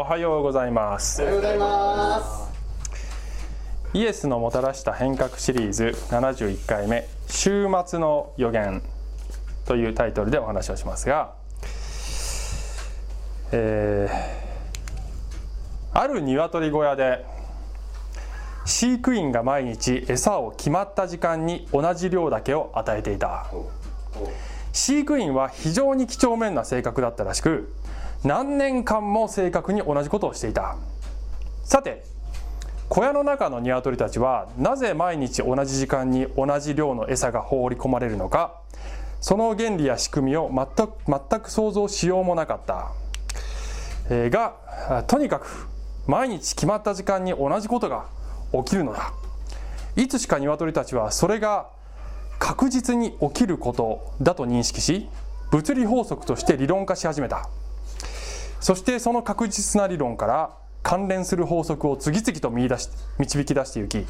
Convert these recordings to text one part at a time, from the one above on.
おはようございます。おはようございますイエスのもたらした変革シリーズ71回目週末の予言というタイトルでお話をしますが、えー、ある鶏小屋で飼育員が毎日餌を決まった時間に同じ量だけを与えていた。飼育員は非常に几帳面な性格だったらしく何年間も正確に同じことをしていた。さて小屋の中の鶏たちはなぜ毎日同じ時間に同じ量の餌が放り込まれるのかその原理や仕組みを全く全く想像しようもなかった、えー、がとにかく毎日決まった時間に同じことが起きるのだ。いつしか鶏たちはそれが確実に起きることだと認識し物理法則として理論化し始めた。そしてその確実な理論から関連する法則を次々と見出し導き出していき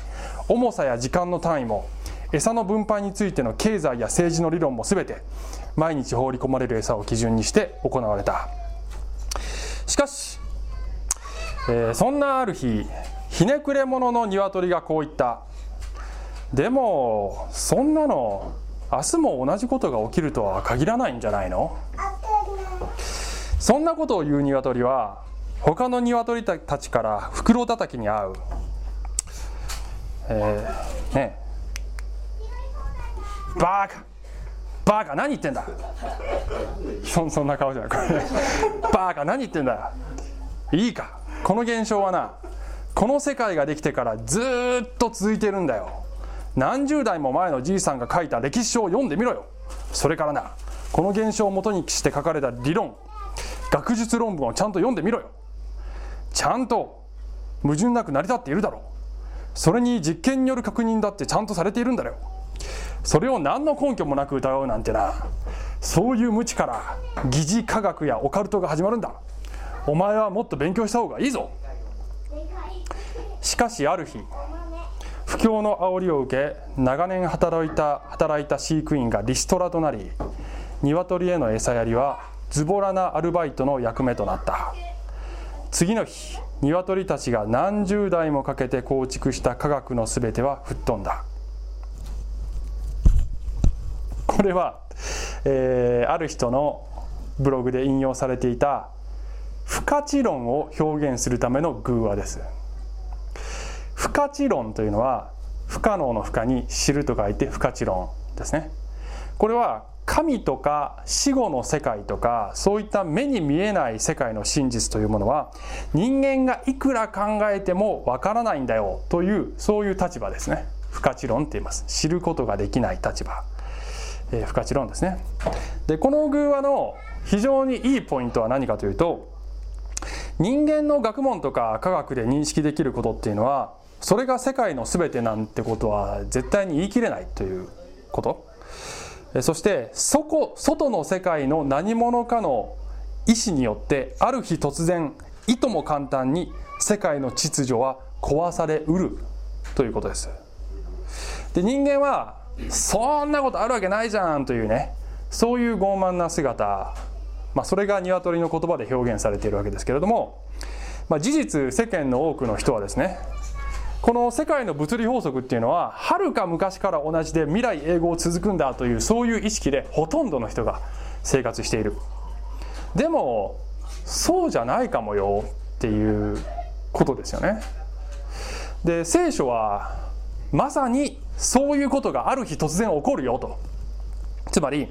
重さや時間の単位も餌の分配についての経済や政治の理論も全て毎日放り込まれる餌を基準にして行われた。しかし、えー、そんなある日ひねくれ者の鶏がこう言った。でもそんなの明日も同じことが起きるとは限らないんじゃないの？そんなことを言う鶏は他の鶏たちから袋叩きに遭う、えー、ねバーカ。バーカ何言ってんだ。そそんな顔じゃない。バーカ何言ってんだ。いいか。この現象はなこの世界ができてからずっと続いてるんだよ。何十代も前のじいさんが書いた歴史書を読んでみろよ。それからなこの現象をもとにして書かれた理論学術論文をちゃんと読んでみろよ。ちゃんと矛盾なく成り立っているだろう。それに実験による確認だってちゃんとされているんだよそれを何の根拠もなく疑うなんてな。そういう無知から疑似科学やオカルトが始まるんだ。お前はもっと勉強した方がいいぞ。しかしある日不況の煽りを受け長年働いた働いた飼育員がリストラとなり鶏への餌やりはズボラなアルバイトの役目となった。次の日鶏たちが何十代もかけて構築した科学の全ては吹っ飛んだ。これは、えー、ある人のブログで引用されていた不可知論を表現するための偶話です。不可知論というのは不可能の不可に知ると書いて不可知論ですね。これは神とか死後の世界とかそういった目に見えない世界の真実というものは人間がいくら考えてもわからないんだよというそういう立場ですね。不可知論って言います。知ることができない立場、えー、不可知論ですね。でこの偶話の非常にいいポイントは何かというと人間の学問とか科学で認識できることっていうのはそれが世界の全てなんてことは絶対に言い切れないということ。そしてそこ外の世界の何者かの意志によってある日突然いとも簡単に世界の秩序は壊されうるということです。で人間はそんなことあるわけないじゃんというねそういう傲慢な姿、まあ、それが鶏の言葉で表現されているわけですけれども、まあ、事実世間の多くの人はですねこの世界の物理法則っていうのははるか昔から同じで未来永劫続くんだというそういう意識でほとんどの人が生活している。でもそうじゃないかもよっていうことですよね。で聖書はまさにそういうことがある日突然起こるよと。つまり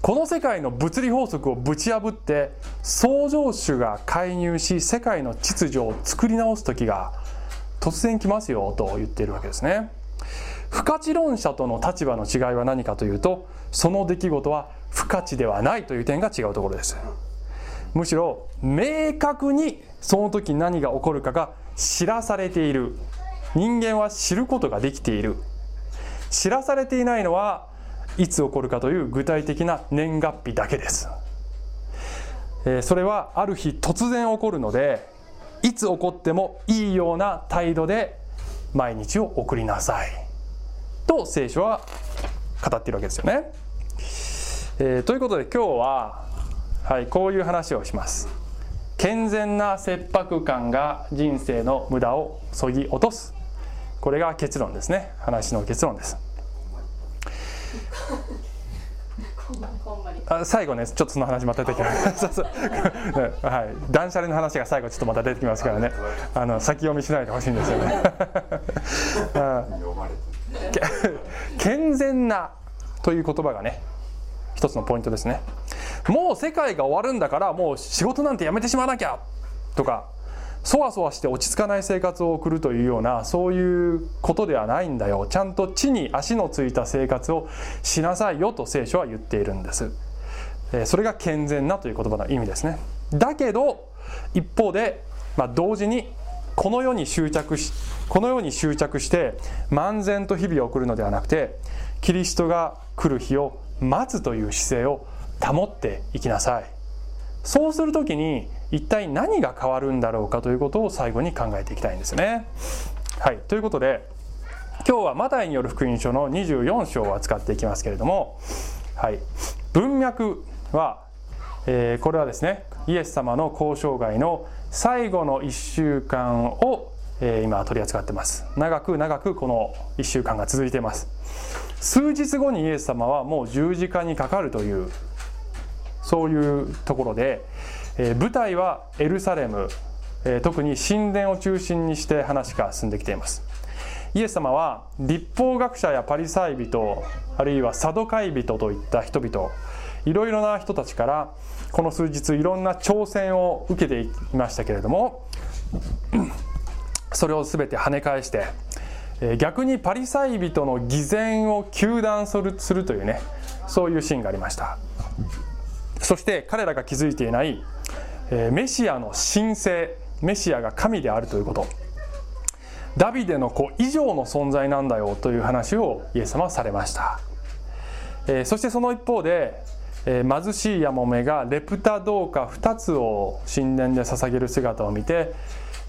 この世界の物理法則をぶち破って創造主が介入し世界の秩序を作り直す時が突然来ますよと言っているわけですね。不可知論者との立場の違いは何かというとその出来事は不可知ではないという点が違うところです。むしろ明確にその時何が起こるかが知らされている。人間は知ることができている。知らされていないのはいつ起こるかという具体的な年月日だけです。えそれはある日突然起こるのでいつ起こってもいいような態度で毎日を送りなさいと聖書は語っているわけですよね。えー、ということで今日は、はい、こういう話をします。健全な切迫感が人生の無駄をそぎ落とすこれが結論ですね話の結論ですあ最後ねちょっとその話また出てきます。はい、断捨離の話が最後ちょっとまた出てきますからね。あの先読みしないでほしいんですよね。健全なという言葉がね一つのポイントですね。もう世界が終わるんだからもう仕事なんてやめてしまわなきゃとかそわそわして落ち着かない生活を送るというようなそういうことではないんだよ。ちゃんと地に足のついた生活をしなさいよと聖書は言っているんです。それが健全なという言葉の意味ですね。だけど一方で、まあ、同時にこの世に執着しこの世に執着して漫然と日々を送るのではなくてキリストが来る日を待つという姿勢を保っていきなさい。そうする時に一体何が変わるんだろうかということを最後に考えていきたいんですね。はい。ということで今日はマタイによる福音書の24章を扱っていきますけれども、はい、文脈は、えー、これはですねイエス様の交渉外の最後の1週間を、えー、今取り扱ってます。長く長くこの1週間が続いています。数日後にイエス様はもう十字架にかかるというそういうところで、えー、舞台はエルサレム、えー、特に神殿を中心にして話が進んできています。イエス様は立法学者やパリサイ人あるいはサドカイ人といった人々いろいろな人たちからこの数日いろんな挑戦を受けていましたけれども それを全て跳ね返して逆にパリサイ人の偽善を糾弾するするというねそういうシーンがありました。そして彼らが気づいていないメシアの神聖メシアが神であるということダビデの子以上の存在なんだよという話をイエス様はされました、えそしてその一方でえー、貧しいヤモメがレプタ銅貨2つを神殿で捧げる姿を見て、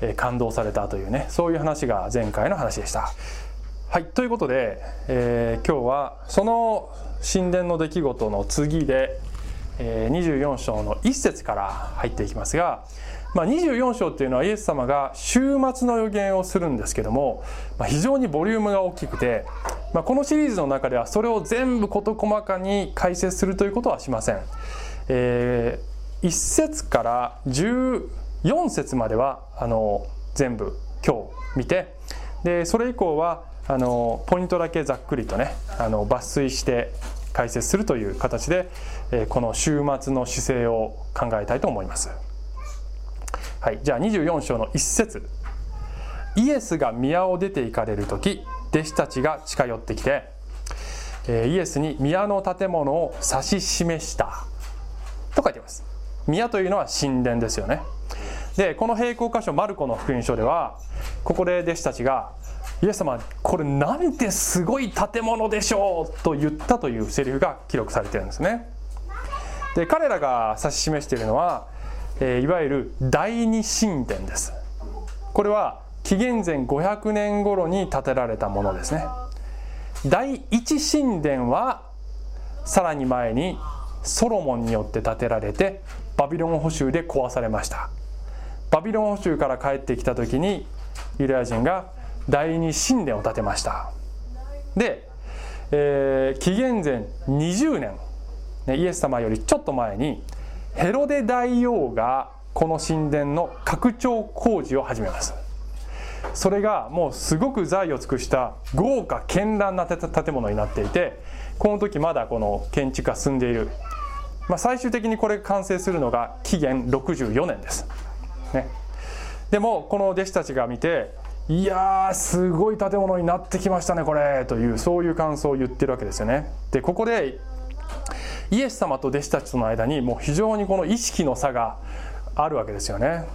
えー、感動されたというねそういう話が前回の話でした。はいということで、え、今日はその神殿の出来事の次で、24章の1節から入っていきますが、まあ、24章っていうのはイエス様が終末の予言をするんですけども、まあ、非常にボリュームが大きくてまあ、このシリーズの中ではそれを全部事細かに解説するということはしません。えー、1節から14節まではあの全部今日見てでそれ以降はあのポイントだけざっくりとねあの抜粋して解説するという形で、この週末の姿勢を考えたいと思います。はい、じゃあ24章の1節。イエスが宮を出て行かれる時弟子たちが近寄ってきてイエスに宮の建物を指し示した。と書いてます。宮というのは神殿ですよね。でこの並行箇所マルコの福音書ではここで弟子たちがイエス様これなんてすごい建物でしょうと言ったというセリフが記録されてるんですね。で彼らが指し示しているのは、えー、いわゆる第二神殿です。これは紀元前500年頃に建てられたものですね。第一神殿はさらに前にソロモンによって建てられてバビロン捕囚で壊されました。バビロン捕囚から帰ってきた時にユダヤ人が第二神殿を建てました。で、えー、紀元前20年、ね、イエス様よりちょっと前にヘロデ大王がこの神殿の拡張工事を始めます。それがもうすごく財を尽くした豪華絢爛な建物になっていてこの時まだこの建築が進んでいる、まあ、最終的にこれ完成するのが紀元64年です、ね、でもこの弟子たちが見ていやーすごい建物になってきましたねこれというそういう感想を言ってるわけですよね。でここでイエス様と弟子たちとの間にもう非常にこの意識の差があるわけですよね。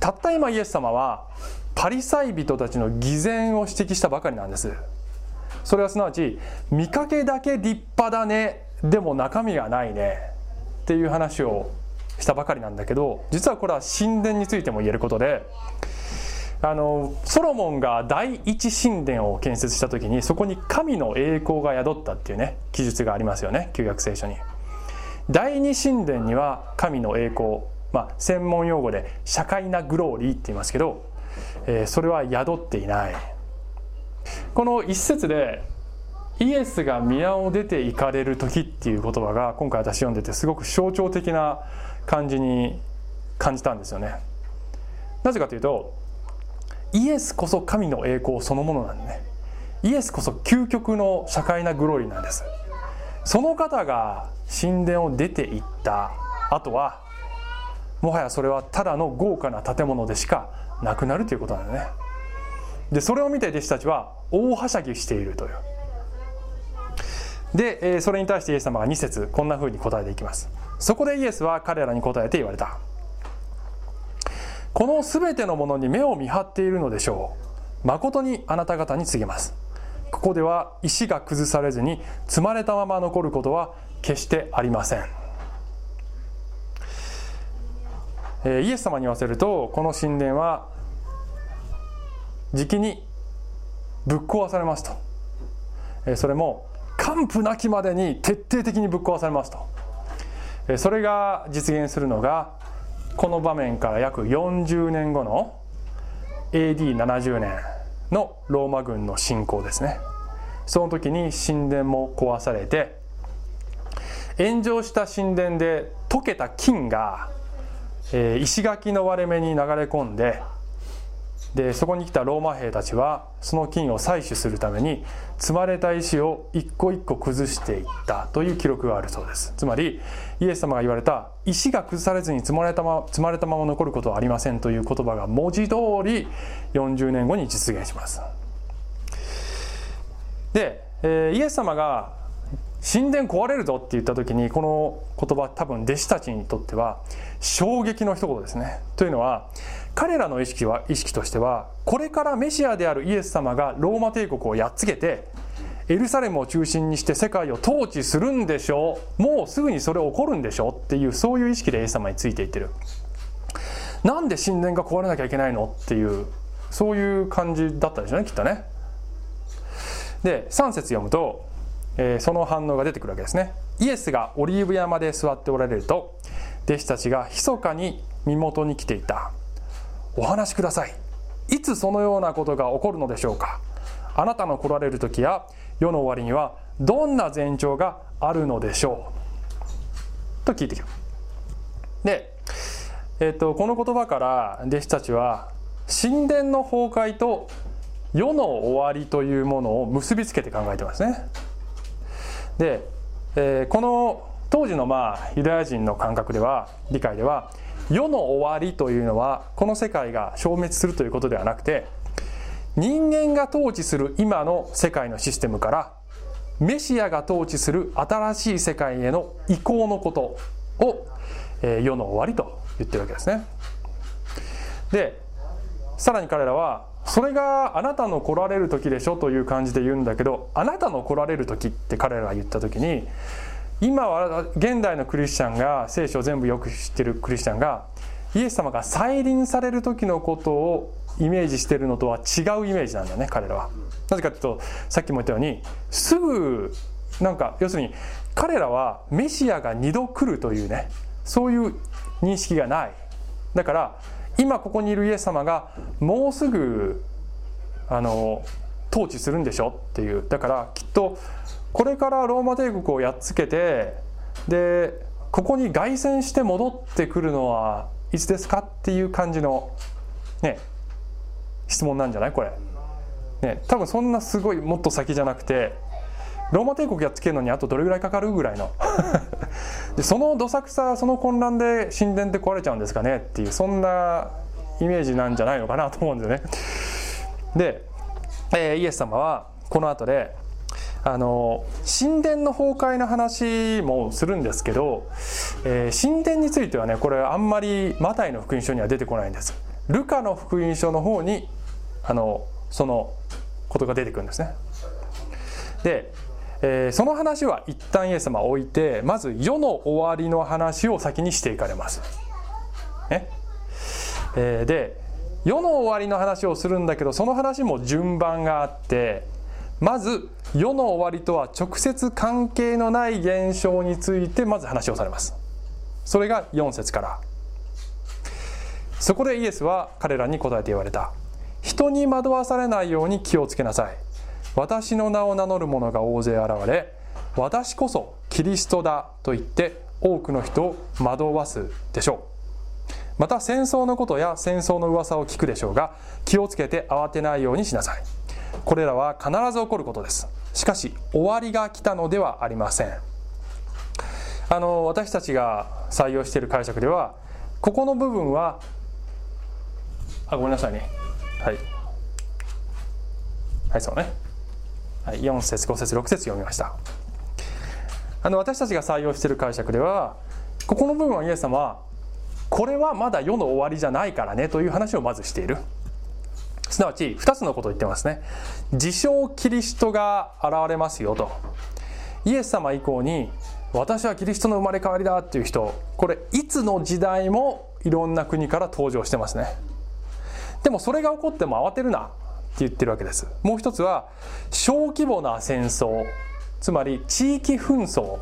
たった今イエス様はパリサイ人たちの偽善を指摘したばかりなんです。それはすなわち見かけだけ立派だねでも中身がないねっていう話をしたばかりなんだけど実はこれは神殿についても言えることであのソロモンが第一神殿を建設した時にそこに神の栄光が宿ったっていうね記述がありますよね旧約聖書に。第二神殿には神の栄光まあ、専門用語で社会なグローリーって言いますけど、えー、それは宿っていない。この一節でイエスが宮を出て行かれる時っていう言葉が今回私読んでてすごく象徴的な感じに感じたんですよね。なぜかというとイエスこそ神の栄光そのものなんでね。イエスこそ究極の社会なグローリーなんです。その方が神殿を出て行った後はもはやそれはただの豪華な建物でしかなくなるということなんだね。でそれを見て弟子たちは大はしゃぎしているという。で、えそれに対してイエス様が2節こんなふうに答えていきます。そこでイエスは彼らに答えて言われた。この全てのものに目を見張っているのでしょう。誠にあなた方に告げます。ここでは石が崩されずに積まれたまま残ることは決してありません、えイエス様に言わせるとこの神殿はじきにぶっ壊されますと、えそれも完膚なきまでに徹底的にぶっ壊されますと、えそれが実現するのがこの場面から約40年後の AD70 年のローマ軍の侵攻ですね。その時に神殿も壊されて炎上した神殿で溶けた金が、えー、石垣の割れ目に流れ込んででそこに来たローマ兵たちはその金を採取するために積まれた石を一個一個崩していったという記録があるそうです。つまりイエス様が言われた石が崩されずに積まれたま積まれたまま残ることはありませんという言葉が文字通り40年後に実現します。で、えー、イエス様が神殿壊れるぞって言った時にこの言葉多分弟子たちにとっては衝撃の一言ですね。というのは彼らの意識は意識としてはこれからメシアであるイエス様がローマ帝国をやっつけてエルサレムを中心にして世界を統治するんでしょう。もうすぐにそれ起こるんでしょう。っていうそういう意識でイエス様についていってる。なんで神殿が壊れなきゃいけないの？っていうそういう感じだったでしょうねきっとね。で3節読むと、えー、その反応が出てくるわけですね。イエスがオリーブ山で座っておられると弟子たちが密かに身元に来ていた。お話しください。いつそのようなことが起こるのでしょうか。あなたの来られる時や世の終わりにはどんな前兆があるのでしょう。と聞いてきたで、えーと、この言葉から弟子たちは神殿の崩壊と世の終わりというものを結びつけて考えてますね。で、えー、この当時のまあユダヤ人の感覚では理解では世の終わりというのはこの世界が消滅するということではなくて人間が統治する今の世界のシステムからメシアが統治する新しい世界への移行のことを、えー、世の終わりと言ってるわけですね。でさらに彼らはそれがあなたの来られる時でしょという感じで言うんだけどあなたの来られる時って彼らが言った時に今は現代のクリスチャンが聖書を全部よく知ってるクリスチャンがイエス様が再臨される時のことをイメージしてるのとは違うイメージなんだね彼らは。なぜかというとさっきも言ったようにすぐなんか要するに彼らはメシアが2度来るというねそういう認識がないだから今ここにいるイエス様がもうすぐあの統治するんでしょっていうだからきっとこれからローマ帝国をやっつけてでここに凱旋して戻ってくるのはいつですかっていう感じのね質問なんじゃない？これ。ね、多分そんなすごいもっと先じゃなくてローマ帝国やっつけるのにあとどれぐらいかかるぐらいの でそのどさくさその混乱で神殿って壊れちゃうんですかね？っていうそんなイメージなんじゃないのかなと思うんですよね。で、えー、イエス様はこの後であの神殿の崩壊の話もするんですけど、えー、神殿についてはねこれあんまりマタイの福音書には出てこないんです。ルカの福音書の方にあのそのことが出てくるんですね。で、えー、その話は一旦イエス様置いてまず世の終わりの話を先にしていかれます。ね。えー、で世の終わりの話をするんだけどその話も順番があってまず世の終わりとは直接関係のない現象についてまず話をされます。それが4節から。そこでイエスは彼らに答えて言われた。人に惑わされないように気をつけなさい。私の名を名乗る者が大勢現れ私こそキリストだと言って多くの人を惑わすでしょう。また戦争のことや戦争の噂を聞くでしょうが気をつけて慌てないようにしなさい。これらは必ず起こることです。しかし終わりが来たのではありません。あの私たちが採用している解釈ではここの部分はあごめんなさいね。はい。はいそうね、はい、4節5節6節読みました。あの私たちが採用している解釈ではここの部分はイエス様はこれはまだ世の終わりじゃないからねという話をまずしている。すなわち2つのことを言ってますね。自称キリストが現れますよと。イエス様以降に私はキリストの生まれ変わりだっていう人これいつの時代もいろんな国から登場してますね。でもそれが起こっても慌てるなって言ってるわけです。もう一つは小規模な戦争つまり地域紛争。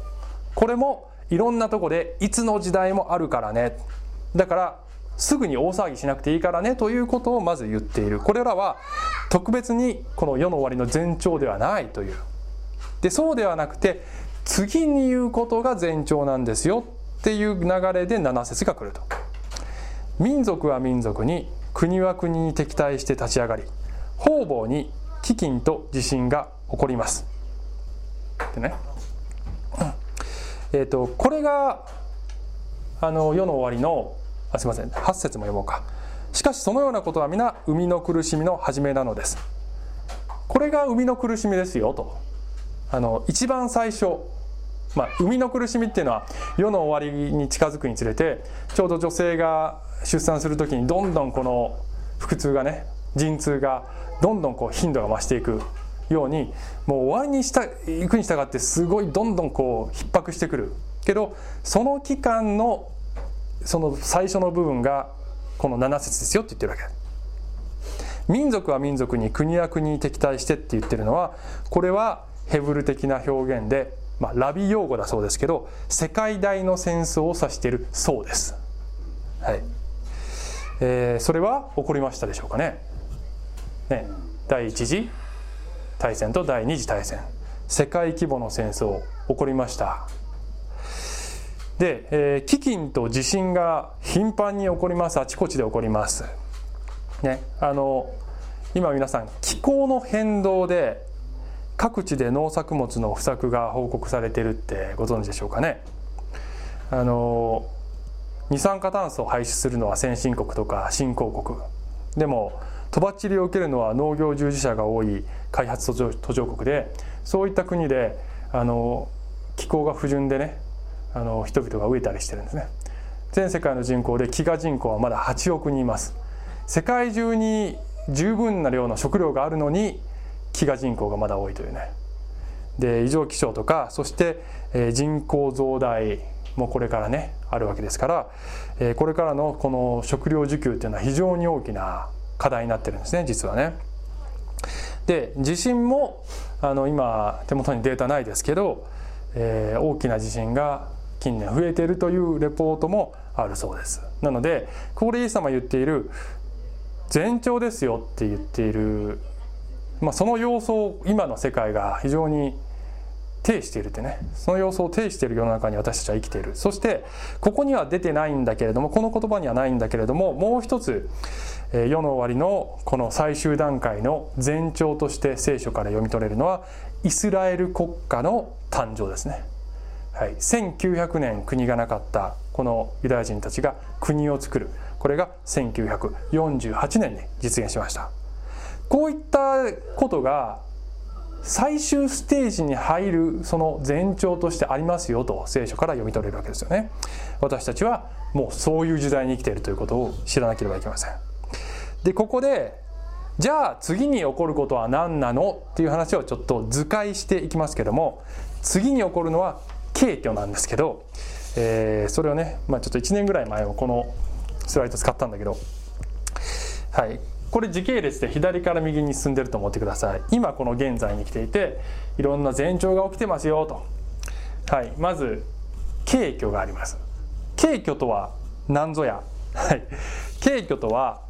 これもいろんなとこでいつの時代もあるからね。だからすぐに大騒ぎしなくていいからねということをまず言っている。これらは特別にこの世の終わりの前兆ではないという。でそうではなくて次に言うことが前兆なんですよっていう流れで7節が来ると。民族は民族に国は国に敵対して立ち上がり方々に飢饉と地震が起こります。でね、えーと、これがあの世の終わりのあすいません。8節も読もうか。しかしそのようなことは皆生みの苦しみの始めなのです。これが生みの苦しみですよと。あの一番最初まあ、生みの苦しみっていうのは世の終わりに近づくにつれてちょうど女性が出産する時にどんどんこの腹痛がね陣痛がどんどんこう頻度が増していくようにもう終わりにしたいくに従ってすごいどんどんこう逼迫してくる。けどその期間のその最初の部分がこの7節ですよって言ってるわけ。民族は民族に国は国に敵対してって言ってるのはこれはヘブル的な表現で、まあ、ラビ用語だそうですけど世界大の戦争を指しているそうです、はい。えー、それは起こりましたでしょうかね。ね。第一次大戦と第二次大戦。世界規模の戦争起こりました。で、えー、飢饉と地震が頻繁に起こります。あちこちで起こります。ねあの今皆さん気候の変動で各地で農作物の不作が報告されてるってご存知でしょうかね。あの二酸化炭素を排出するのは先進国とか新興国。でもとばっちりを受けるのは農業従事者が多い開発途上国でそういった国であの気候が不順でねあの人々が飢えたりしてるんですね。全世界の人口で飢餓人口はまだ8億人います。世界中に十分な量の食料があるのに飢餓人口がまだ多いというね。で異常気象とかそして、え人口増大もこれからねあるわけですから、えこれからのこの食料需給っていうのは非常に大きな課題になってるんですね実はね。で地震もあの今手元にデータないですけど、えー、大きな地震が近年増えているというレポートもあるそうです。なのでここでイエス様言っている前兆ですよって言っている、まあ、その様相を今の世界が非常に呈しているってねその様子を呈している世の中に私たちは生きている。そしてここには出てないんだけれどもこの言葉にはないんだけれどももう一つ世の終わりのこの最終段階の前兆として聖書から読み取れるのはイスラエル国家の誕生ですね、はい、1900年国がなかったこのユダヤ人たちが国を作る。これが1948年に実現しました。こういったことが最終ステージに入るその前兆としてありますよと聖書から読み取れるわけですよね。私たちはもうそういう時代に生きているということを知らなければいけません。でここでじゃあ次に起こることは何なの？っていう話をちょっと図解していきますけども次に起こるのは軽挙なんですけど、えー、それをね、まあ、ちょっと1年ぐらい前をこのスライド使ったんだけどはい。これ時系列で左から右に進んでると思ってください。今この現在に来ていていろんな前兆が起きてますよと。はい。まず軽挙があります。軽挙とは何ぞや。はい。敬虚とは、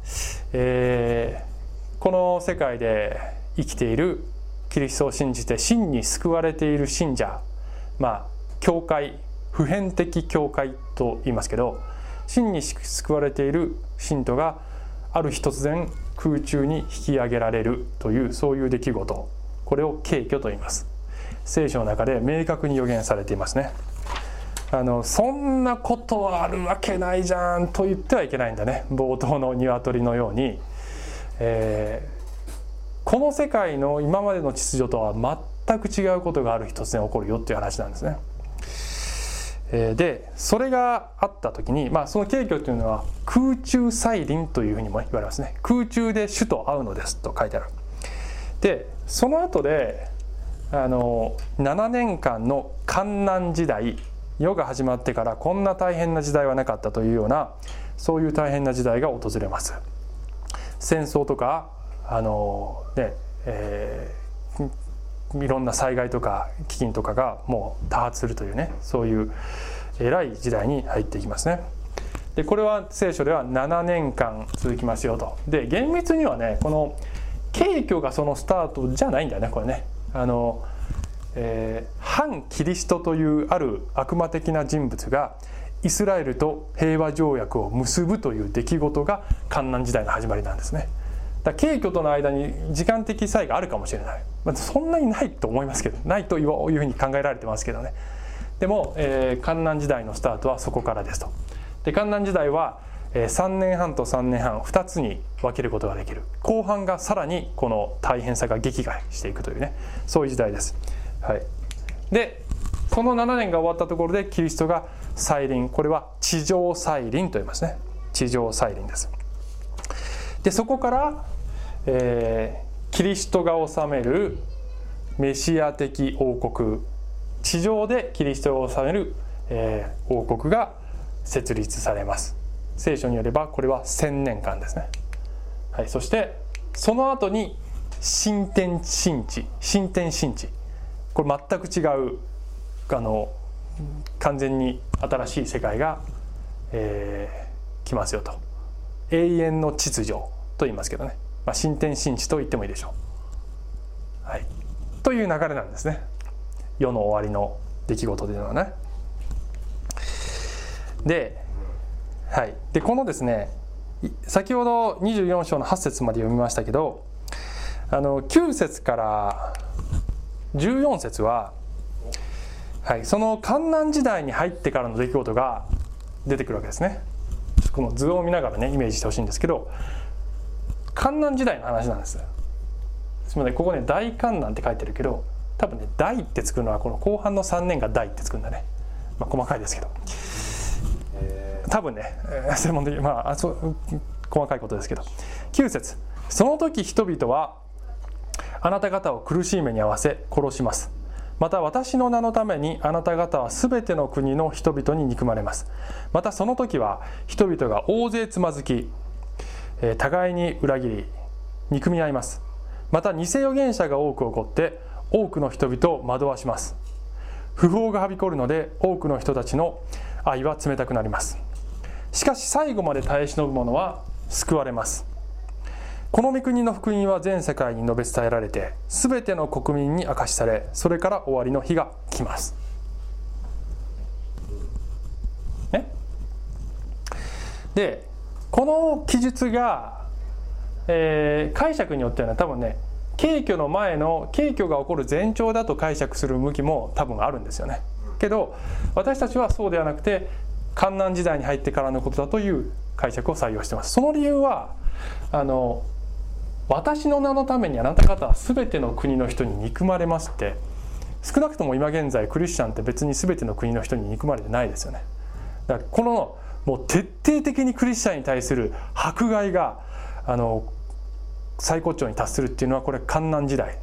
えー、この世界で生きているキリストを信じて真に救われている信者。まあ教会普遍的教会と言いますけど真に救われている信徒がある日突然空中に引き上げられるというそういう出来事。これを敬虚と言います。聖書の中で明確に予言されていますね。あのそんなことはあるわけないじゃんと言ってはいけないんだね。冒頭の鶏のように、えー、この世界の今までの秩序とは全く違うことがある日突然起こるよっていう話なんですね。でそれがあった時に、まあ、その景挙というのは空中再臨というふうにも言われますね。空中で主と会うのですと書いてある。でその後であの7年間の観難時代世が始まってからこんな大変な時代はなかったというようなそういう大変な時代が訪れます。戦争とかあのねえーいろんな災害とか飢饉とかがもう多発するというねそういう偉い時代に入っていきますね。でこれは聖書では7年間続きますよと。で厳密にはねこの景挙がそのスタートじゃないんだよねこれね。あのえー、反キリストというある悪魔的な人物がイスラエルと平和条約を結ぶという出来事が観難時代の始まりなんですね。だ軽挙との間に時間的差異があるかもしれない、まあ、そんなにないと思いますけどないというふうに考えられてますけどね。でも、えー、観覧時代のスタートはそこからですと。で観覧時代は、え、3年半と3年半2つに分けることができる。後半がさらにこの大変さが激化していくというね。そういう時代です、はい、でその7年が終わったところでキリストが再臨。これは地上再臨と言いますね。地上再臨です。でそこからえー、キリストが治めるメシア的王国。地上でキリストが治める、えー、王国が設立されます。聖書によればこれは千年間ですね、はい、そしてその後に新天新地新天新地。これ全く違うあの完全に新しい世界が、えー、来ますよと。永遠の秩序と言いますけどね。まあ、新天新地と言ってもいいでしょう。はい、という流れなんですね世の終わりの出来事というのはね。で,、はい、でこのですね先ほど24章の8節まで読みましたけどあの9節から14節は、はい、その観難時代に入ってからの出来事が出てくるわけですね。この図を見ながらねイメージしてほしいんですけど観難時代の話なんです。すみませんここね大観難って書いてるけど多分ね大って作るのはこの後半の3年が大って作るんだね、まあ、細かいですけど。多分ね専門的まあそう細かいことですけど。9節。その時人々はあなた方を苦しい目に遭わせ殺します。また私の名のためにあなた方はすべての国の人々に憎まれます。またその時は人々が大勢つまずき互いに裏切り憎み合います。また偽預言者が多く起こって多くの人々を惑わします。不法がはびこるので多くの人たちの愛は冷たくなります。しかし最後まで耐え忍ぶ者は救われます。この御国の福音は全世界に述べ伝えられて全ての国民に明かしされそれから終わりの日が来ます。ねでこの記述が、えー、解釈によっては多分ね景挙の前の景挙が起こる前兆だと解釈する向きも多分あるんですよね。けど私たちはそうではなくて観難時代に入ってからのことだという解釈を採用してます。その理由はあの私の名のためにあなた方は全ての国の人に憎まれますって少なくとも今現在クリスチャンって別に全ての国の人に憎まれてないですよね。だからこのもう徹底的にクリスチャンに対する迫害があの最高潮に達するっていうのはこれ観難時代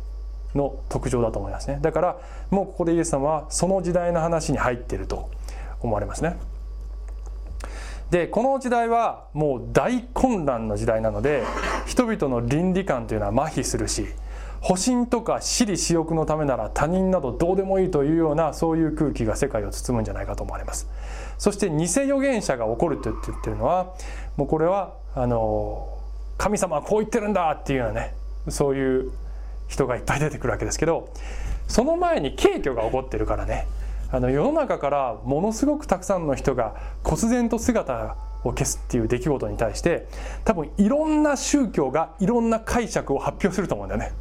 の特徴だと思いますね。だからもうここでイエス様はその時代の話に入っていると思われますね。でこの時代はもう大混乱の時代なので人々の倫理観というのは麻痺するし保身とか私利私欲のためなら他人などどうでもいいというようなそういう空気が世界を包むんじゃないかと思われます。そして偽預言者が起こると言ってるのはもうこれはあの神様はこう言ってるんだっていうようなねそういう人がいっぱい出てくるわけですけどその前に軽挙が起こってるからねあの世の中からものすごくたくさんの人が忽然と姿を消すっていう出来事に対して多分いろんな宗教がいろんな解釈を発表すると思うんだよね。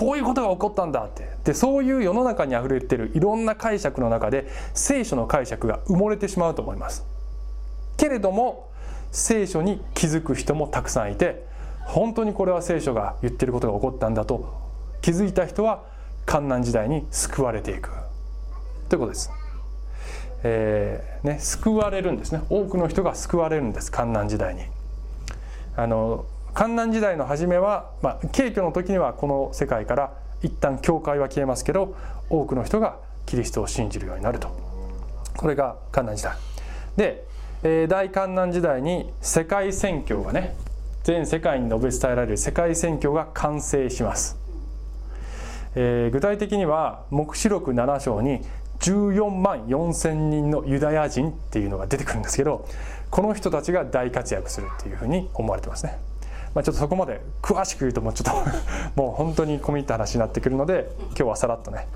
こういうことが起こったんだってでそういう世の中にあふれてるいろんな解釈の中で聖書の解釈が埋もれてしまうと思いますけれども聖書に気づく人もたくさんいて本当にこれは聖書が言ってることが起こったんだと気づいた人は観難時代に救われていくということです。えーね、救われるんですね多くの人が救われるんです観難時代に。あの観難時代の初めは、まあ、景挙の時にはこの世界から一旦教会は消えますけど多くの人がキリストを信じるようになると。これが観難時代。で、えー、大観難時代に世界宣教がね全世界に述べ伝えられる世界宣教が完成します、えー、具体的には黙示録7章に14万4千人のユダヤ人っていうのが出てくるんですけどこの人たちが大活躍するっていうふうに思われてますね。まあ、ちょっとそこまで詳しく言うともうちょっと もう本当に込み入った話になってくるので今日はさらっとね。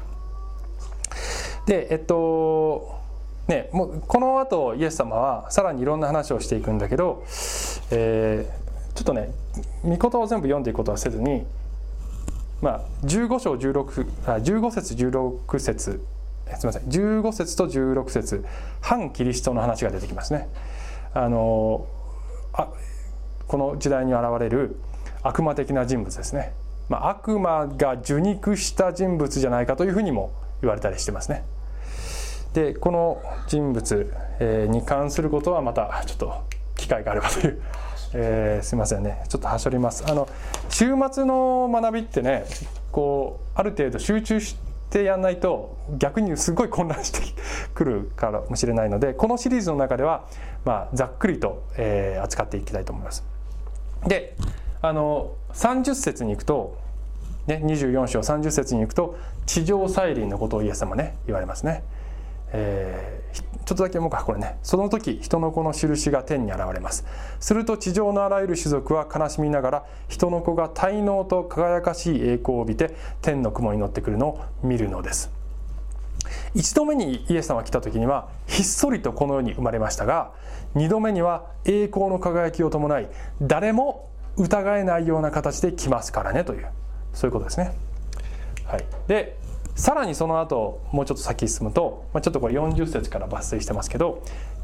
でえっとねもうこの後イエス様はさらにいろんな話をしていくんだけど、えー、ちょっとね御言を全部読んでいくことはせずに、まあ、15章16あ15節16節すみません15節と16節反キリストの話が出てきますね。あのあこの時代に現れる悪魔的な人物ですね、まあ、悪魔が受肉した人物じゃないかというふうにも言われたりしてますね。でこの人物、えに関することはまたちょっと機会があればという、えー、すいませんね。ちょっとはしょります。あの週末の学びってねこうある程度集中してやんないと逆にすごい混乱してくるかもしれないのでこのシリーズの中では、まあ、ざっくりと、えー、扱っていきたいと思います。であの30節に行くと、ね、24章30節に行くと地上再臨のことをイエス様ね言われますね。えー、ちょっとだけ読もうかこれね。その時人の子の印が天に現れます。すると地上のあらゆる種族は悲しみながら人の子が滞納と輝かしい栄光を帯びて天の雲に乗ってくるのを見るのです。一度目にイエス様が来た時にはひっそりとこの世に生まれましたが2度目には栄光の輝きを伴い誰も疑えないような形で来ますからねというそういうことですね。はい、でさらにその後もうちょっと先進むと、まあ、ちょっとこれ40節から抜粋してますけど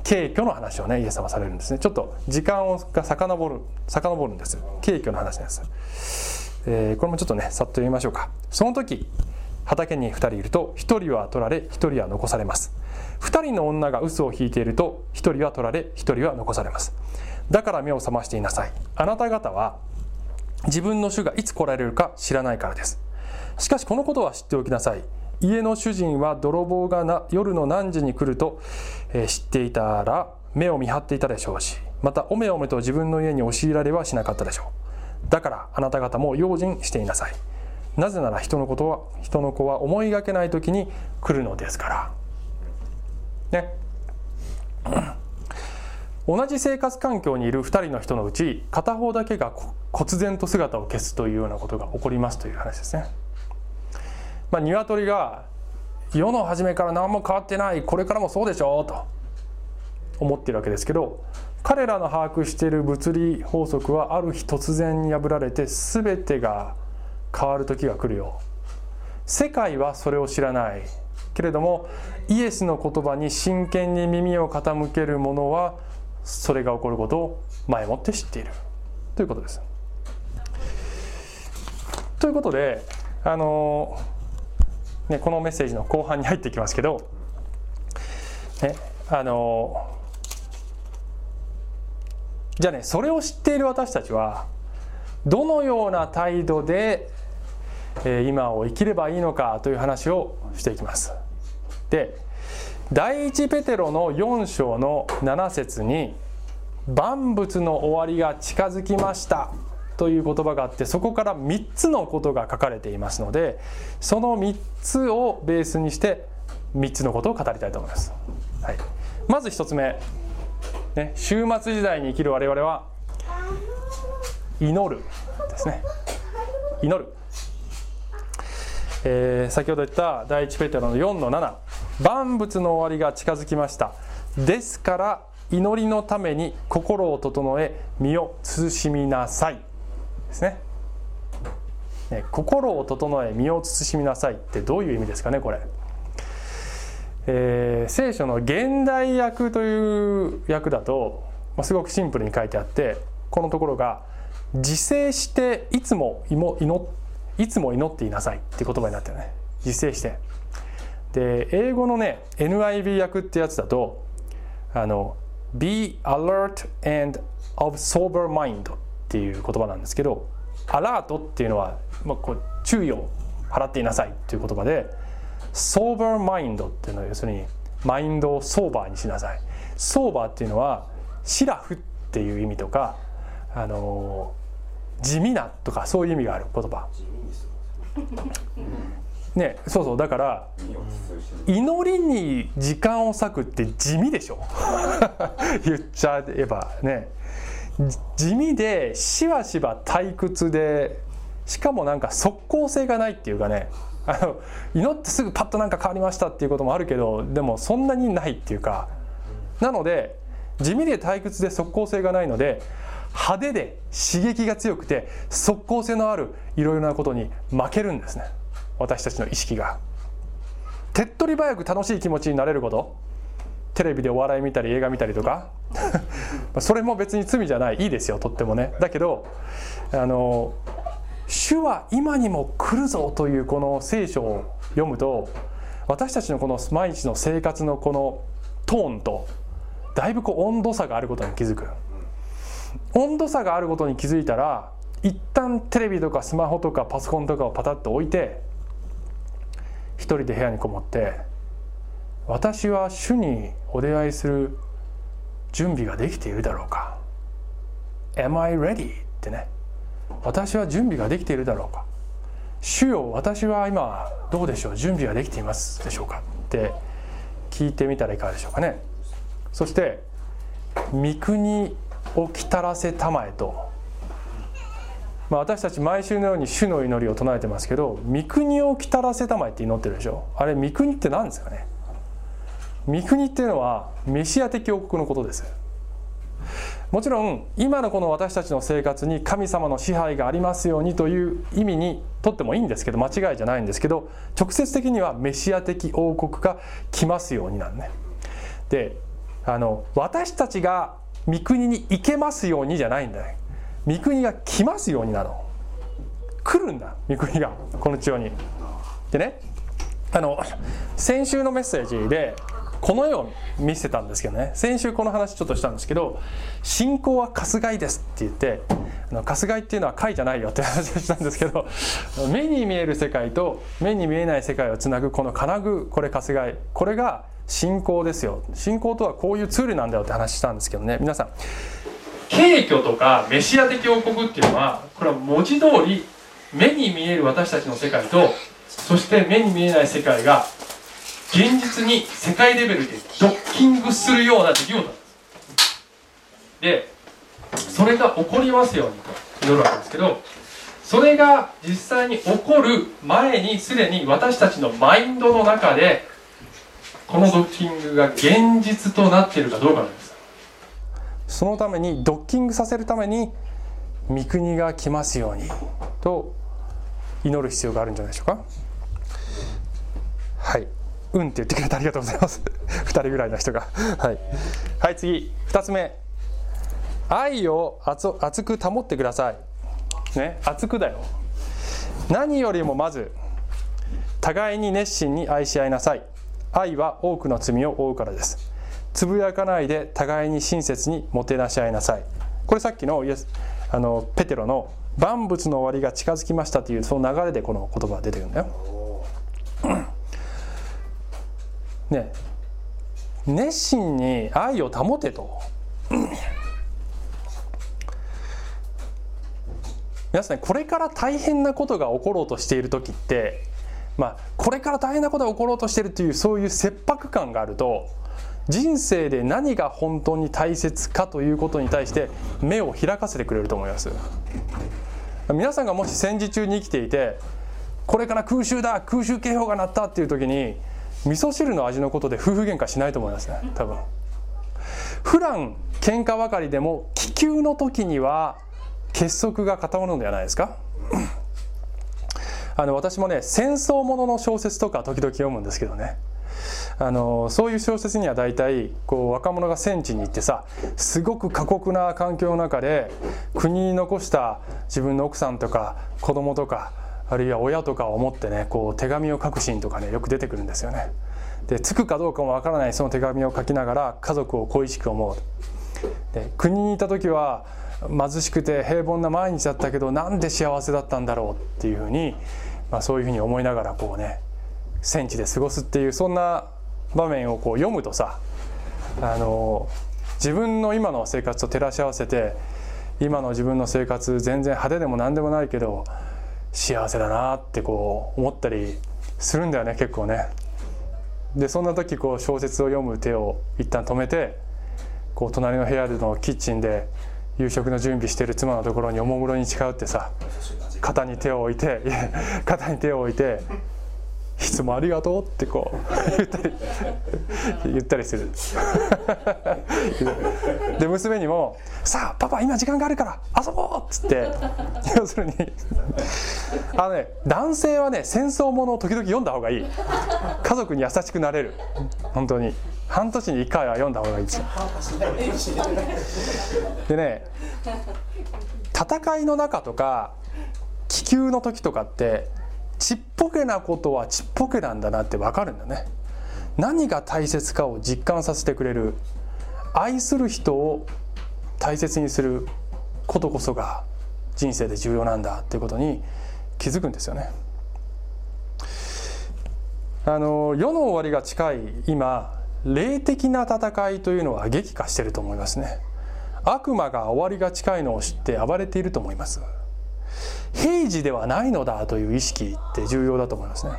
軽挙の話をねイエス様されるんですね。ちょっと時間をが遡る遡るんです軽挙の話です、えー、これもちょっとねさっと読みましょうか。その時畑に2人いると1人は取られ1人は残されます。2人の女が嘘を引いていると1人は取られ1人は残されます。だから目を覚ましていなさい。あなた方は自分の主がいつ来られるか知らないからです。しかしこのことは知っておきなさい。家の主人は泥棒がな夜の何時に来ると、えー、知っていたら目を見張っていたでしょうしまたおめおめと自分の家に押し入られはしなかったでしょう。だからあなた方も用心していなさい。なぜなら人のことは人の子は思いがけない時に来るのですから。ね。同じ生活環境にいる2人の人のうち片方だけが忽然と姿を消すというようなことが起こりますという話ですね。まあ、鶏が世の初めから何も変わってないこれからもそうでしょうと。思ってるわけですけど彼らの把握している物理法則はある日突然に破られて全てが変わる時が来るよ。世界はそれを知らない。けれどもイエスの言葉に真剣に耳を傾ける者はそれが起こることを前もって知っている。ということです。ということであの、ね、このメッセージの後半に入っていきますけど、ね、あのじゃあねそれを知っている私たちはどのような態度で今を生きればいいのかという話をしていきます。で第一ペテロの4章の7節に「万物の終わりが近づきました」という言葉があってそこから3つのことが書かれていますのでその3つをベースにして3つのことを語りたいと思います、はい、まず1つ目、ね、終末時代に生きる我々は祈るですね。祈る、えー、先ほど言った第一ペテロの4の7万物の終わりが近づきました。ですから祈りのために心を整え身を慎みなさい。ですね。ね心を整え身を慎みなさい。ってどういう意味ですかねこれ、えー、聖書の現代訳という訳だと、まあ、すごくシンプルに書いてあってこのところが自制していつも祈っいつも祈っていなさいっていう言葉になってるね。自制して。で英語のね NIV 訳ってやつだとあの Be alert and of sober mind っていう言葉なんですけどアラートっていうのは、まあ、こう注意を払っていなさいっていう言葉で sober mind っていうのは要するにマインドをソーバーにしなさい。ソーバーっていうのはシラフっていう意味とかあの地味なとかそういう意味がある言葉。ねそうそうだから祈りに時間を割くって地味でしょ。言っちゃえばね。地味でしばしば退屈でしかもなんか即効性がないっていうかね。あの祈ってすぐパッとなんか変わりましたっていうこともあるけどでもそんなにないっていうか。なので地味で退屈で即効性がないので派手で刺激が強くて即効性のあるいろいろなことに負けるんですね。私たちの意識が。手っ取り早く楽しい気持ちになれること。テレビでお笑い見たり映画見たりとか。それも別に罪じゃない。いいですよ。とってもね。だけどあの主は今にも来るぞというこの聖書を読むと私たちのこの毎日の生活のこのトーンとだいぶこう温度差があることに気づく。温度差があることに気づいたら一旦テレビとかスマホとかパソコンとかをパタッと置いて一人で部屋にこもって私は主にお出会いする準備ができているだろうか Am I ready? ってね私は準備ができているだろうか主よ私は今どうでしょう？準備はできていますでしょうか？って聞いてみたらいかがでしょうかね。そして三国をきたらせたまえと。まあ、私たち毎週のように主の祈りを唱えてますけど御国を来たらせたまえって祈ってるでしょ。あれ御国って何ですかね。御国っていうのはメシア的王国のことです。もちろん今のこの私たちの生活に神様の支配がありますようにという意味にとってもいいんですけど間違いじゃないんですけど直接的にはメシア的王国が来ますようになんねであの私たちが御国に行けますようにじゃないんだね御国が来ますようになろう。来るんだ御国がこの地上に。でねあの先週のメッセージでこの絵を見せたんですけどね。先週この話ちょっとしたんですけど「信仰は春日井です」って言ってあの春日井っていうのは貝じゃないよって話をしたんですけど目に見える世界と目に見えない世界をつなぐこの金具これ春日井これが信仰ですよ。信仰とはこういうツールなんだよって話したんですけどね。皆さん。軽挙とかメシア的王国っていうのはこれは文字通り目に見える私たちの世界とそして目に見えない世界が現実に世界レベルでドッキングするような出来事なんです。でそれが起こりますようにと祈るわけですけどそれが実際に起こる前にすでに私たちのマインドの中でこのドッキングが現実となっているかどうかなんです。そのためにドッキングさせるために御国が来ますようにと祈る必要があるんじゃないでしょうか。はい。うんって言ってくれてありがとうございます。2人ぐらいの人が。はい、はい、次。2つ目。愛を熱く保ってください。ね。熱くだよ。何よりもまず互いに熱心に愛し合いなさい。愛は多くの罪を負うからですつぶやかないで互いに親切にもてなし合いなさいこれさっきのイエスあのペテロの万物の終わりが近づきましたというその流れでこの言葉が出てくるんだよ。ね熱心に愛を保てと。皆さんこれから大変なことが起ころうとしている時ってまあこれから大変なことが起ころうとしてるというそういう切迫感があると人生で何が本当に大切かということに対して目を開かせてくれると思います。皆さんがもし戦時中に生きていてこれから空襲だ空襲警報が鳴ったっていう時に味噌汁の味のことで夫婦喧嘩しないと思いますね多分。普段喧嘩ばかりでも気球の時には結束が固まるのではないですか？あの私もね戦争ものの小説とか時々読むんですけどねあのそういう小説には大体こう若者が戦地に行ってさすごく過酷な環境の中で国に残した自分の奥さんとか子供とかあるいは親とかを思ってねこう手紙を書くシーンとかねよく出てくるんですよね。で着くかどうかもわからないその手紙を書きながら家族を恋しく思う。で国にいた時は貧しくて平凡な毎日だったけどなんで幸せだったんだろうっていうふうに、まあ、そういうふうに思いながらこうね戦地で過ごすっていうそんな場面をこう読むとさあの自分の今の生活と照らし合わせて今の自分の生活全然派手でも何でもないけど幸せだなってこう思ったりするんだよね結構ね。でそんな時こう小説を読む手を一旦止めてこう隣の部屋でのキッチンで夕食の準備してる妻のところにおもむろに誓うってさ肩に手を置いて 肩に手を置いていつもありがとうってこう言ったり言ったりする。で娘にも「さあパパ今時間があるから遊ぼう!」っつって要するにあのね男性はね戦争ものを時々読んだ方がいい。家族に優しくなれる。本当に。半年に1回は読んだ方がいいですよ。でね戦いの中とか気球の時とかってちっぽけなことはちっぽけなんだなって分かるんだね。何が大切かを実感させてくれる。愛する人を大切にすることこそが人生で重要なんだっていうことに気づくんですよね。あの世の終わりが近い今霊的な戦いというのは激化していると思いますね。悪魔が終わりが近いのを知って暴れていると思います。平時ではないのだという意識って重要だと思いますね。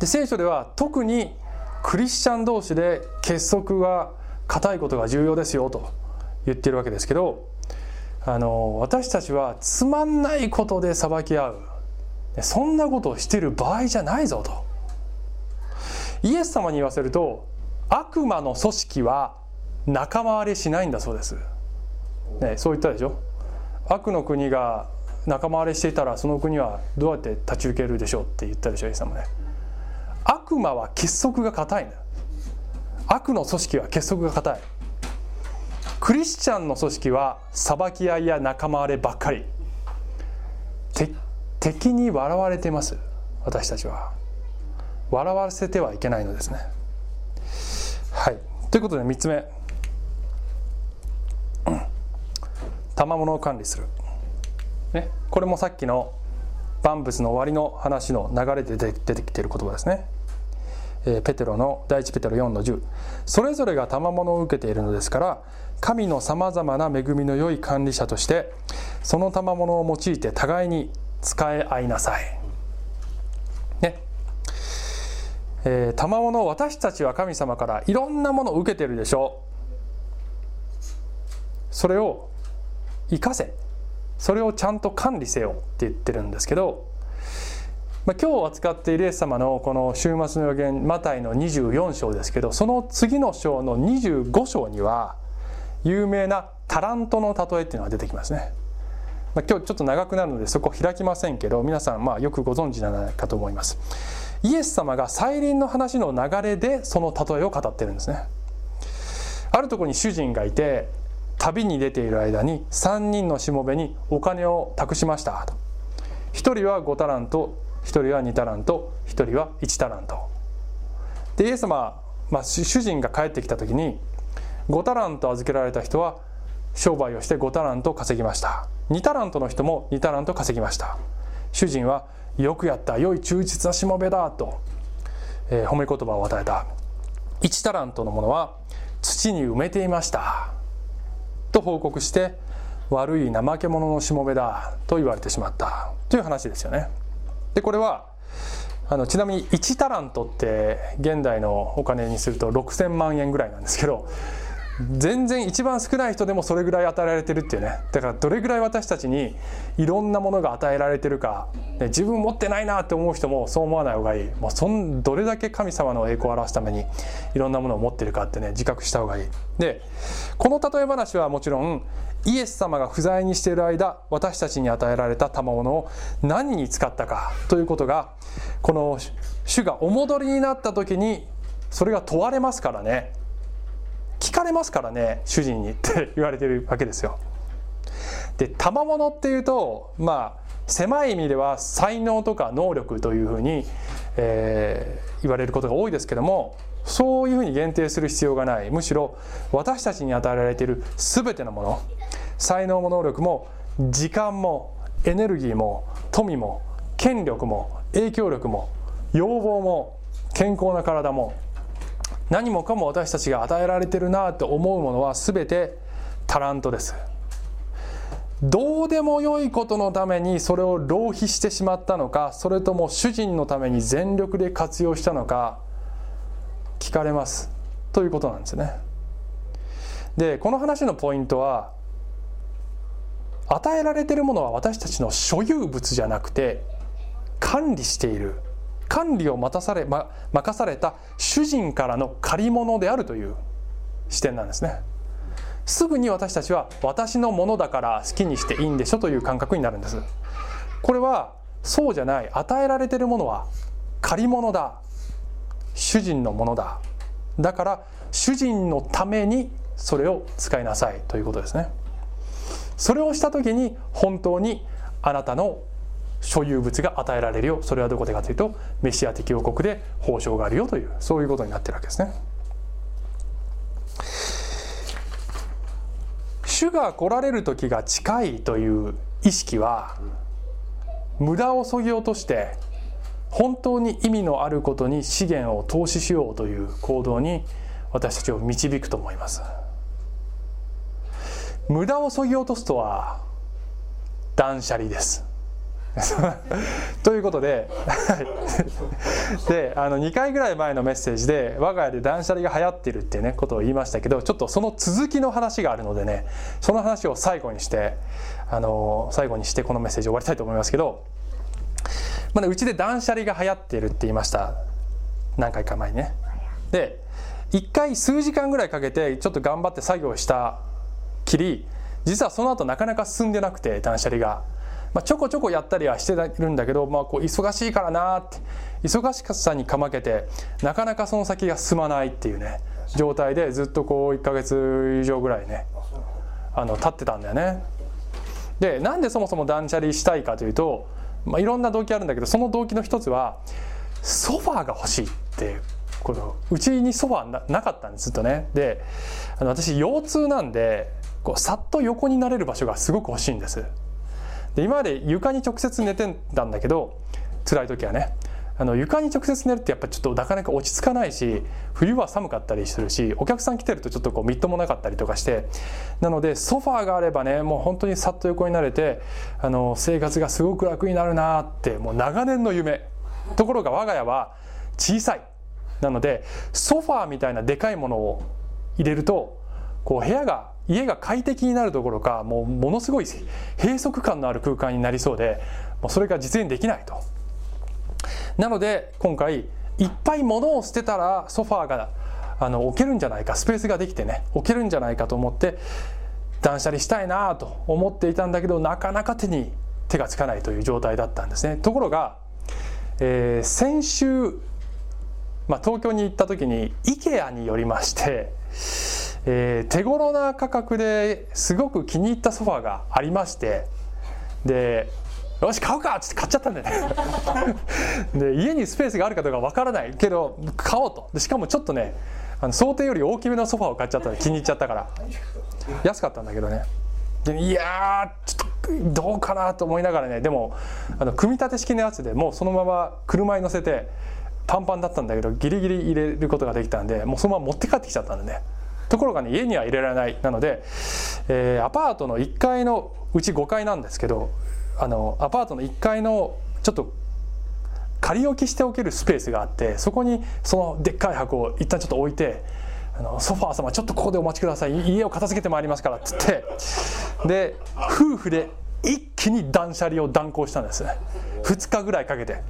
で聖書では特にクリスチャン同士で結束が固いことが重要ですよと言ってるわけですけどあの私たちはつまんないことで裁き合う。そんなことをしている場合じゃないぞと。イエス様に言わせると悪魔の組織は仲間割れしないんだそうです、ね、そう言ったでしょ。悪の国が仲間割れしていたらその国はどうやって立ち受けるでしょうって言ったでしょイエス様ね。悪魔は結束が固いんだ悪の組織は結束が固い。クリスチャンの組織は裁き合いや仲間割ればっかり。敵に笑われています。私たちは。笑わせてはいけないのですね。はい。ということで3つ目。賜物を管理する、ね、これもさっきの万物の終わりの話の流れで出てきている言葉ですね、えー、ペテロの第一ペテロ4の10それぞれが賜物を受けているのですから神のさまざまな恵みの良い管理者としてその賜物を用いて互いに使い合いなさい。ね。えー、賜物私たちは神様からいろんなものを受けてるでしょう。それを生かせ。それをちゃんと管理せよって言ってるんですけど、まあ、今日扱っているイエス様のこの週末の予言マタイの24章ですけどその次の章の25章には有名なタラントの例えっていうのが出てきますね。まあ、今日ちょっと長くなるのでそこ開きませんけど皆さんまあよくご存知じゃないかと思います。イエス様が再臨の話の流れでその例えを語ってるんですね。あるところに主人がいて旅に出ている間に3人のしもべにお金を託しました。と1人は5タラント1人は2タラント1人は1タラント。でイエス様、まあ、主人が帰ってきた時に5タラント預けられた人は商売をして5タラント稼ぎました。2タラントの人も2タラント稼ぎました。主人はよくやった良い忠実なしもべだと、えー、褒め言葉を与えた。1タラントのものは土に埋めていました。と報告して悪い怠け者のしもべだと言われてしまったという話ですよね。でこれはあのちなみに1タラントって現代のお金にすると6,000万円ぐらいなんですけど全然一番少ない人でもそれぐらい与えられてるっていうね。だからどれぐらい私たちにいろんなものが与えられてるか、ね、自分持ってないなって思う人もそう思わない方がいい。もうそんどれだけ神様の栄光を表すためにいろんなものを持ってるかってね自覚した方がいい。でこの例え話はもちろんイエス様が不在にしている間私たちに与えられた賜物を何に使ったかということがこの主がお戻りになった時にそれが問われますからね。聞かれますからね主人に って言われてるわけですよ。で賜物っていうとまあ狭い意味では才能とか能力というふうに、えー、言われることが多いですけどもそういうふうに限定する必要がないむしろ私たちに与えられている全てのもの才能も能力も時間もエネルギーも富も権力も影響力も要望も健康な体も何もかも私たちが与えられてるなと思うものは全てタラントです。どうでもよいことのためにそれを浪費してしまったのかそれとも主人のために全力で活用したのか聞かれます。ということなんですね。でこの話のポイントは与えられてるものは私たちの所有物じゃなくて管理している。管理を待たされ、ま、任された主人からの借り物であるという視点なんですね。すぐに私たちは私のものだから好きにしていいんでしょという感覚になるんです。これはそうじゃない。与えられているものは借り物だ。主人のものだ。だから主人のためにそれを使いなさいということですね。それをした時に本当にあなたの所有物が与えられるよそれはどこでかというとメシア的王国で報奨があるよというそういうことになってるわけですね。主が来られる時が近いという意識は無駄をそぎ落として本当に意味のあることに資源を投資しようという行動に私たちを導くと思います。無駄をそぎ落とすとは断捨離です。ということでであの2回ぐらい前のメッセージで我が家で断捨離が流行ってるっていうねことを言いましたけどちょっとその続きの話があるのでねその話を最後にしてあの最後にしてこのメッセージ終わりたいと思いますけど、まあね、うちで断捨離が流行っているって言いました何回か前にね。で1回数時間ぐらいかけてちょっと頑張って作業したきり実はその後なかなか進んでなくて断捨離が。まあ、ちょこちょこやったりはしてるんだけど、まあ、こう忙しいからなって忙しさにかまけてなかなかその先が進まないっていうね状態でずっとこう1ヶ月以上ぐらいねあの経ってたんだよね。でなんでそもそも断捨離したいかというと、まあ、いろんな動機あるんだけどその動機の一つはソファーが欲しいっていうこのうちにソファーなかったんですずっとね。であの私腰痛なんでこうさっと横になれる場所がすごく欲しいんです。で今まで床に直接寝てたんだけど辛い時はね。あの床に直接寝るってやっぱちょっとなかなか落ち着かないし冬は寒かったりするしお客さん来てるとちょっとこうみっともなかったりとかして。なのでソファーがあればねもう本当にさっと横になれてあの生活がすごく楽になるなってもう長年の夢。ところが我が家は小さい。なのでソファーみたいなでかいものを入れるとこう部屋が家が快適になるどころかもうものすごい閉塞感のある空間になりそうでもうそれが実現できないと。なので今回いっぱい物を捨てたらソファーがあの置けるんじゃないかスペースができてね置けるんじゃないかと思って断捨離したいなと思っていたんだけどなかなか手に手がつかないという状態だったんですね。ところが、えー、先週、まあ、東京に行った時に IKEA によりましてえー、手頃な価格ですごく気に入ったソファーがありましてでよし買うかっつって買っちゃったんだよね。で家にスペースがあるかどうかわからないけど買おうと。でしかもちょっとねあの想定より大きめのソファーを買っちゃったで気に入っちゃったから。安かったんだけどね。でいやちょっとどうかなと思いながらねでもあの組み立て式のやつでもうそのまま車に乗せてパンパンだったんだけどギリギリ入れることができたんでもうそのまま持って帰ってきちゃったんでね。ところがね家には入れられない。なので、えーアパートの1階のうち5階なんですけどあのアパートの1階のちょっと仮置きしておけるスペースがあってそこにそのでっかい箱を一旦ちょっと置いてあのソファー様ちょっとここでお待ちください。家を片付けてまいりますからっつってで夫婦で一気に断捨離を断行したんです。2日ぐらいかけて。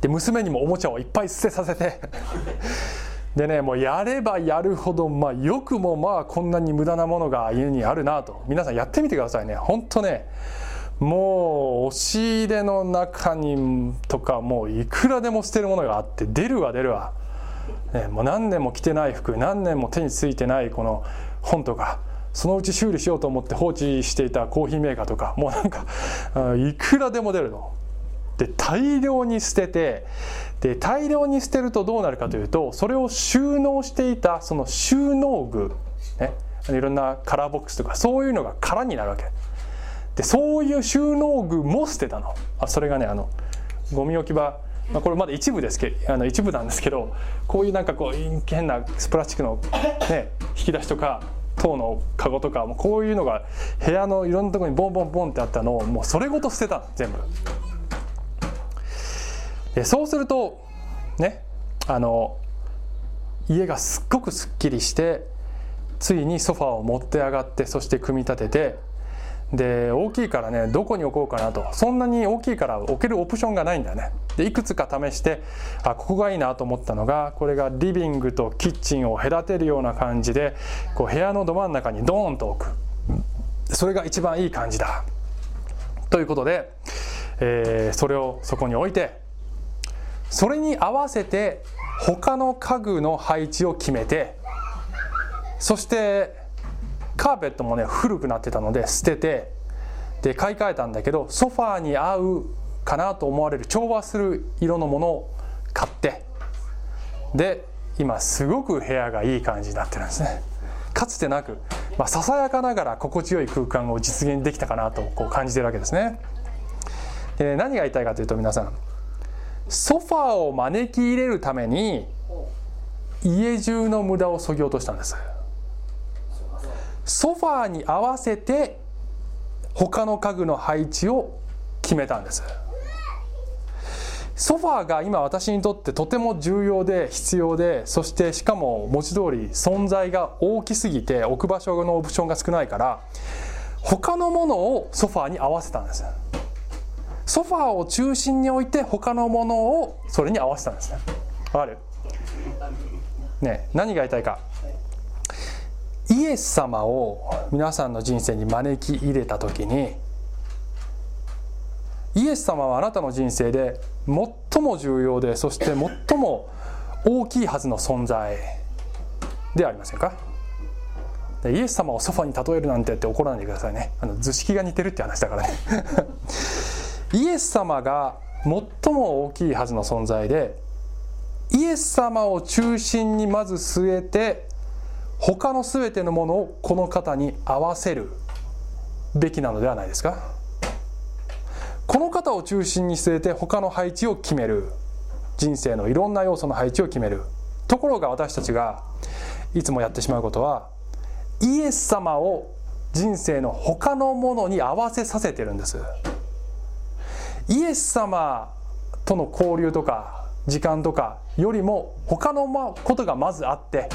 で娘にもおもちゃをいっぱい捨てさせて。でねもうやればやるほど、まあ、よくもまあこんなに無駄なものが家にあるなと。皆さんやってみてくださいね。本当ねもう押し入れの中にとかもういくらでも捨てるものがあって出るわ出るわ、ね、もう何年も着てない服何年も手についてないこの本とかそのうち修理しようと思って放置していたコーヒーメーカーとかもうなんかいくらでも出るの。で大量に捨ててで大量に捨てるとどうなるかというとそれを収納していたその収納具、ね、いろんなカラーボックスとかそういうのが空になるわけでそういう収納具も捨てたのあそれがねあのゴミ置き場まあ、これまだ一部ですけあの一部なんですけどこういうなんかこう変なプラスチックの、ね、引き出しとか塔のカゴとかもうこういうのが部屋のいろんなところにボンボンボンってあったのをもうそれごと捨てた全部。でそうするとねあの家がすっごくすっきりしてついにソファーを持って上がってそして組み立ててで大きいからねどこに置こうかなと。そんなに大きいから置けるオプションがないんだよね。でいくつか試してあここがいいなと思ったのがこれがリビングとキッチンを隔てるような感じでこう部屋のど真ん中にドーンと置く。それが一番いい感じだ。ということで、えーそれをそこに置いてそれに合わせて他の家具の配置を決めてそしてカーペットもね古くなってたので捨ててで買い替えたんだけどソファーに合うかなと思われる調和する色のものを買ってで今すごく部屋がいい感じになってるんですね。かつてなく、まあ、ささやかながら心地よい空間を実現できたかなとこう感じてるわけですね。で何が言いたいかというと皆さんソファーを招き入れるために家中の無駄をそぎ落としたんです。ソファーに合わせて他の家具の配置を決めたんです。ソファーが今私にとってとても重要で必要でそしてしかも文字通り存在が大きすぎて置く場所のオプションが少ないから他のものをソファーに合わせたんです。ソファーを中心に置いて他のものをそれに合わせたんですね。わかる？ね何が言いたいか。イエス様を皆さんの人生に招き入れた時にイエス様はあなたの人生で最も重要でそして最も大きいはずの存在ではありませんか？イエス様をソファに例えるなんてって怒らないでくださいね。あの図式が似てるって話だからね。イエス様が最も大きいはずの存在でイエス様を中心にまず据えて他の全てのものをこの方に合わせるべきなのではないですか。この方を中心に据えて他の配置を決める。人生のいろんな要素の配置を決める。ところが私たちがいつもやってしまうことはイエス様を人生の他のものに合わせさせてるんです。イエス様との交流とか時間とかよりも他のことがまずあって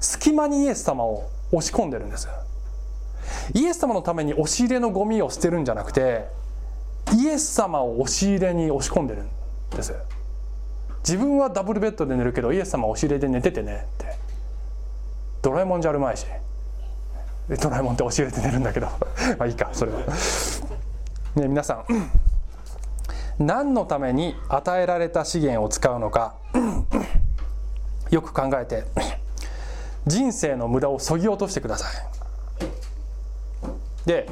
隙間にイエス様を押し込んでるんですイエス様のために押し入れのゴミを捨てるんじゃなくてイエス様を押し入れに押し込んでるんです。自分はダブルベッドで寝るけどイエス様は押し入れで寝ててねって。ドラえもんじゃあるまいし。ドラえもんって押し入れて寝るんだけど。まあいいかそれは。ね皆さん。何のために与えられた資源を使うのか よく考えて 人生の無駄をそぎ落としてください。で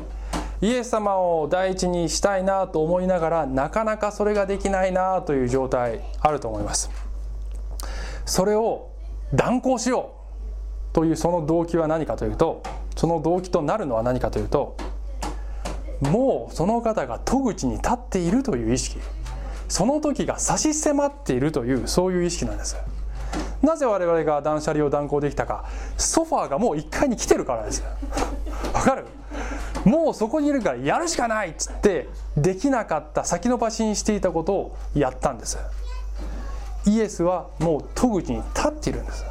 イエス様を第一にしたいなと思いながらなかなかそれができないなという状態あると思います。それを断行しようというその動機は何かというとその動機となるのは何かというともうその方が戸口に立っているという意識。その時が差し迫っているというそういう意識なんです。なぜ我々が断捨離を断行できたか。ソファーがもう1階に来てるからです。わかる？もうそこにいるからやるしかないっつってできなかった先延ばしにしていたことをやったんです。イエスはもう戸口に立っているんです。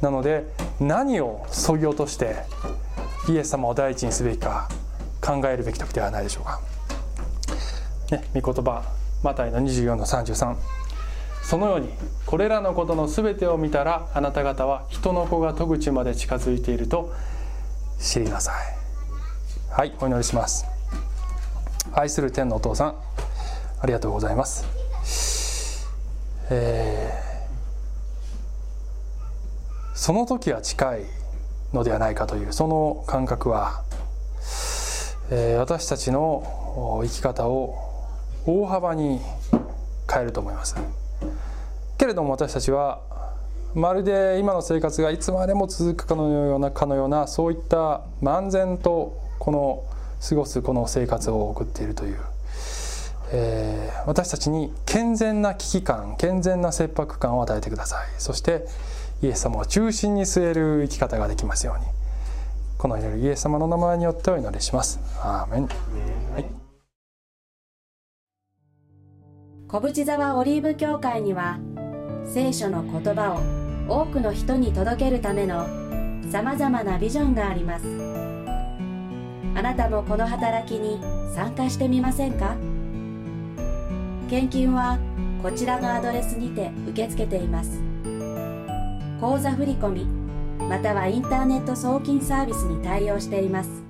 なので何をそぎ落としてイエス様を第一にすべきか。考えるべき時ではないでしょうか、ね、御言葉マタイの24の33そのようにこれらのことの全てを見たらあなた方は人の子が戸口まで近づいていると知りなさい。はいお祈りします。愛する天のお父さんありがとうございます。えー、その時は近いのではないかというその感覚は、私たちの生き方を大幅に変えると思います。けれども私たちはまるで今の生活がいつまでも続くかのようなかのようなそういった漫然とこの過ごすこの生活を送っているという、えー、私たちに健全な危機感健全な切迫感を与えてください。そしてイエス様を中心に据える生き方ができますように。この祈りイエス様の名前によってお祈りします。アーメン、はい、小淵沢オリーブ教会には聖書の言葉を多くの人に届けるためのさまざまなビジョンがあります。あなたもこの働きに参加してみませんか？献金はこちらのアドレスにて受け付けています。口座振込またはインターネット送金サービスに対応しています。